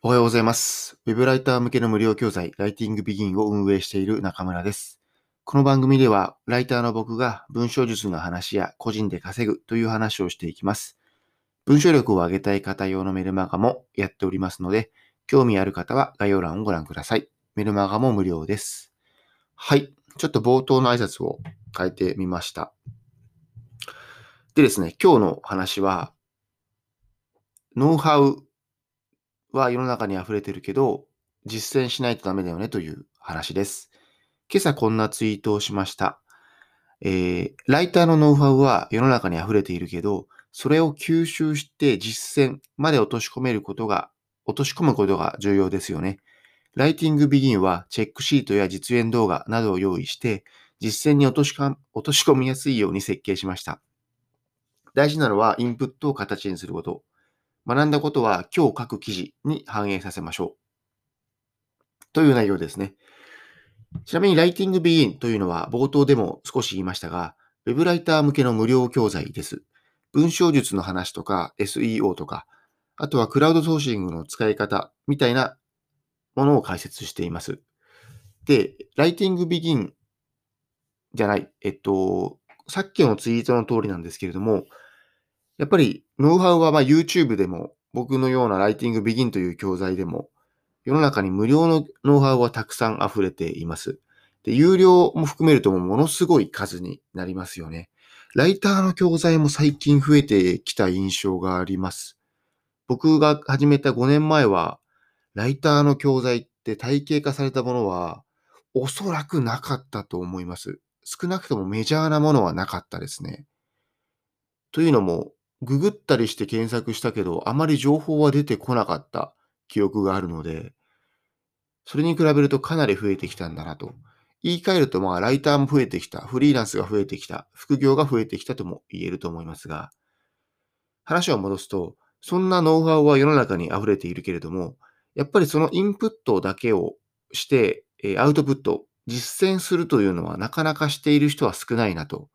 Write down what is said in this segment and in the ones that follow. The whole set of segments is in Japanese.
おはようございます。ウェブライター向けの無料教材、ライティングビギンを運営している中村です。この番組では、ライターの僕が文章術の話や個人で稼ぐという話をしていきます。文章力を上げたい方用のメルマガもやっておりますので、興味ある方は概要欄をご覧ください。メルマガも無料です。はい。ちょっと冒頭の挨拶を変えてみました。でですね、今日の話は、ノウハウは世の中に溢れてるけど、実践しないとダメだよねという話です。今朝こんなツイートをしました。えー、ライターのノウハウは世の中に溢れているけど、それを吸収して実践まで落とし込めることが、落とし込むことが重要ですよね。ライティングビギンはチェックシートや実演動画などを用意して、実践に落としか落とし込みやすいように設計しました。大事なのはインプットを形にすること。学んだことは今日書く記事に反映させましょう。という内容ですね。ちなみにライティングビギンというのは冒頭でも少し言いましたが、ウェブライター向けの無料教材です。文章術の話とか SEO とか、あとはクラウドソーシングの使い方みたいなものを解説しています。で、ライティングビギンじゃない、えっと、さっきのツイートの通りなんですけれども、やっぱりノウハウはま YouTube でも僕のようなライティングビギンという教材でも世の中に無料のノウハウはたくさん溢れています。で、有料も含めるとものすごい数になりますよね。ライターの教材も最近増えてきた印象があります。僕が始めた5年前は、ライターの教材って体系化されたものはおそらくなかったと思います。少なくともメジャーなものはなかったですね。というのも、ググったりして検索したけど、あまり情報は出てこなかった記憶があるので、それに比べるとかなり増えてきたんだなと。言い換えると、まあ、ライターも増えてきた、フリーランスが増えてきた、副業が増えてきたとも言えると思いますが、話を戻すと、そんなノウハウは世の中に溢れているけれども、やっぱりそのインプットだけをして、アウトプット、実践するというのはなかなかしている人は少ないなと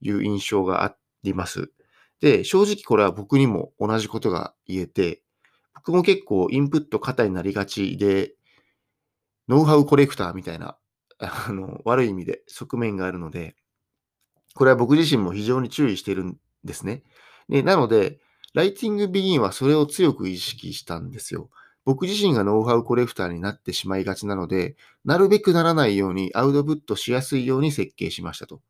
いう印象があります。で、正直これは僕にも同じことが言えて、僕も結構インプット型になりがちで、ノウハウコレクターみたいな、あの、悪い意味で側面があるので、これは僕自身も非常に注意してるんですね。でなので、ライティングビギンはそれを強く意識したんですよ。僕自身がノウハウコレクターになってしまいがちなので、なるべくならないようにアウトプットしやすいように設計しましたと。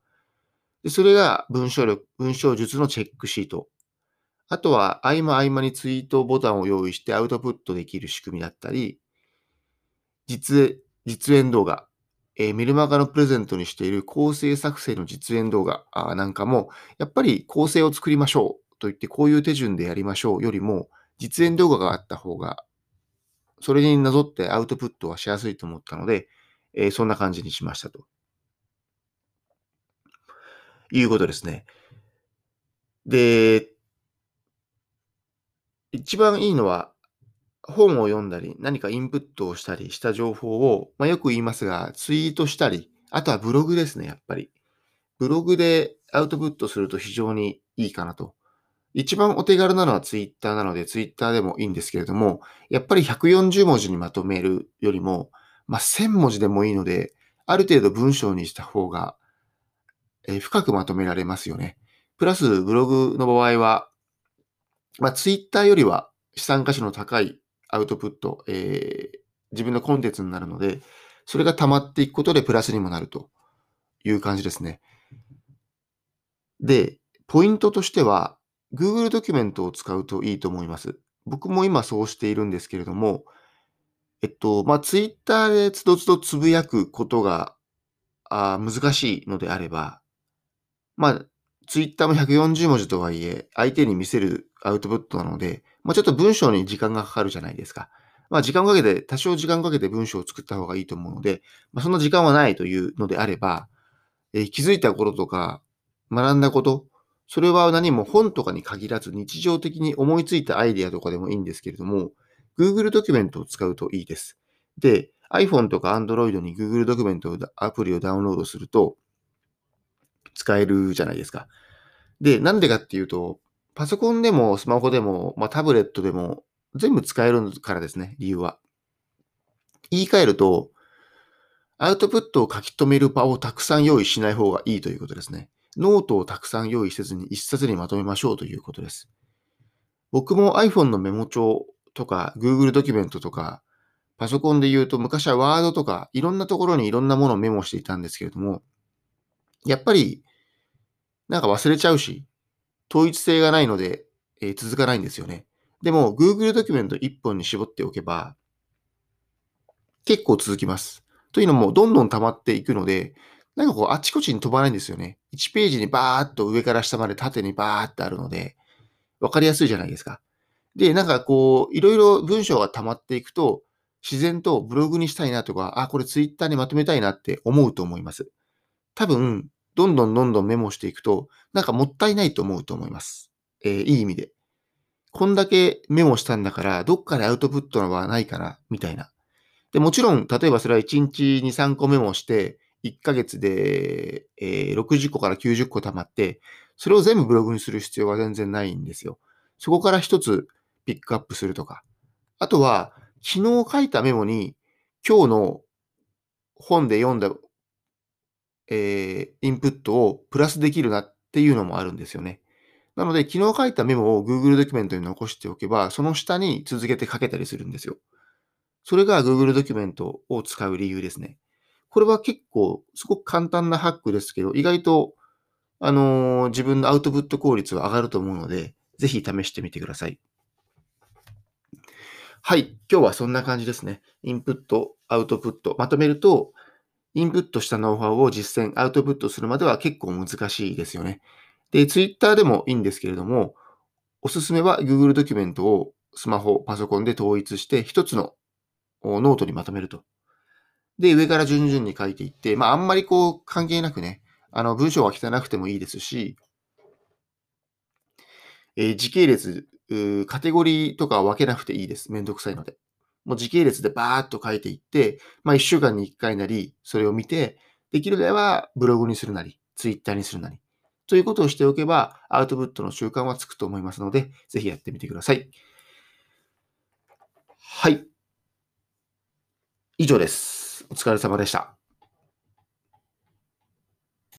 でそれが文章力、文章術のチェックシート。あとは合間合間にツイートボタンを用意してアウトプットできる仕組みだったり、実、実演動画、えー、メルマガのプレゼントにしている構成作成の実演動画なんかも、やっぱり構成を作りましょうと言ってこういう手順でやりましょうよりも、実演動画があった方が、それになぞってアウトプットはしやすいと思ったので、えー、そんな感じにしましたと。いうことですね。で、一番いいのは、本を読んだり、何かインプットをしたりした情報を、まあ、よく言いますが、ツイートしたり、あとはブログですね、やっぱり。ブログでアウトプットすると非常にいいかなと。一番お手軽なのはツイッターなので、ツイッターでもいいんですけれども、やっぱり140文字にまとめるよりも、まあ、1000文字でもいいので、ある程度文章にした方が、え、深くまとめられますよね。プラス、ブログの場合は、まあ、ツイッターよりは資産価値の高いアウトプット、えー、自分のコンテンツになるので、それが溜まっていくことでプラスにもなるという感じですね。で、ポイントとしては、Google ドキュメントを使うといいと思います。僕も今そうしているんですけれども、えっと、まあ、Twitter でつどつどつぶやくことがあ難しいのであれば、まあ、Twitter も140文字とはいえ、相手に見せるアウトプットなので、まあ、ちょっと文章に時間がかかるじゃないですか。まあ、時間かけて、多少時間かけて文章を作った方がいいと思うので、まあ、そんな時間はないというのであれば、えー、気づいたこととか、学んだこと、それは何も本とかに限らず日常的に思いついたアイデアとかでもいいんですけれども、Google ドキュメントを使うといいです。で、iPhone とか Android に Google ドキュメントアプリをダウンロードすると、使えるじゃないですか。で、なんでかっていうと、パソコンでもスマホでも、まあ、タブレットでも全部使えるからですね、理由は。言い換えると、アウトプットを書き留める場をたくさん用意しない方がいいということですね。ノートをたくさん用意せずに一冊にまとめましょうということです。僕も iPhone のメモ帳とか Google ドキュメントとかパソコンで言うと昔はワードとかいろんなところにいろんなものをメモしていたんですけれども、やっぱりなんか忘れちゃうし、統一性がないので、えー、続かないんですよね。でも Google ドキュメント1本に絞っておけば結構続きます。というのもどんどん溜まっていくので、なんかこうあちこちに飛ばないんですよね。1ページにバーっと上から下まで縦にバーってあるので、わかりやすいじゃないですか。で、なんかこう、いろいろ文章が溜まっていくと、自然とブログにしたいなとか、あ、これツイッターにまとめたいなって思うと思います。多分、どんどんどんどんメモしていくと、なんかもったいないと思うと思います。えー、いい意味で。こんだけメモしたんだから、どっかでアウトプットのはないかな、みたいな。で、もちろん、例えばそれは1日2、3個メモして、1ヶ月で、えー、60個から90個溜まって、それを全部ブログにする必要は全然ないんですよ。そこから一つピックアップするとか。あとは、昨日書いたメモに、今日の本で読んだ、えー、インプットをプラスできるなっていうのもあるんですよね。なので、昨日書いたメモを Google ドキュメントに残しておけば、その下に続けて書けたりするんですよ。それが Google ドキュメントを使う理由ですね。これは結構、すごく簡単なハックですけど、意外と、あのー、自分のアウトプット効率は上がると思うので、ぜひ試してみてください。はい。今日はそんな感じですね。インプット、アウトプット。まとめると、インプットしたノウハウを実践、アウトプットするまでは結構難しいですよね。で、Twitter でもいいんですけれども、おすすめは Google ドキュメントをスマホ、パソコンで統一して一つのノートにまとめると。で、上から順々に書いていって、まああんまりこう関係なくね、あの文章は汚くてもいいですし、えー、時系列カテゴリーとかは分けなくていいです。めんどくさいので。もう時系列でバーっと書いていって、まあ一週間に一回なり、それを見て、できるではブログにするなり、ツイッターにするなり、ということをしておけば、アウトプットの習慣はつくと思いますので、ぜひやってみてください。はい。以上です。お疲れ様でした。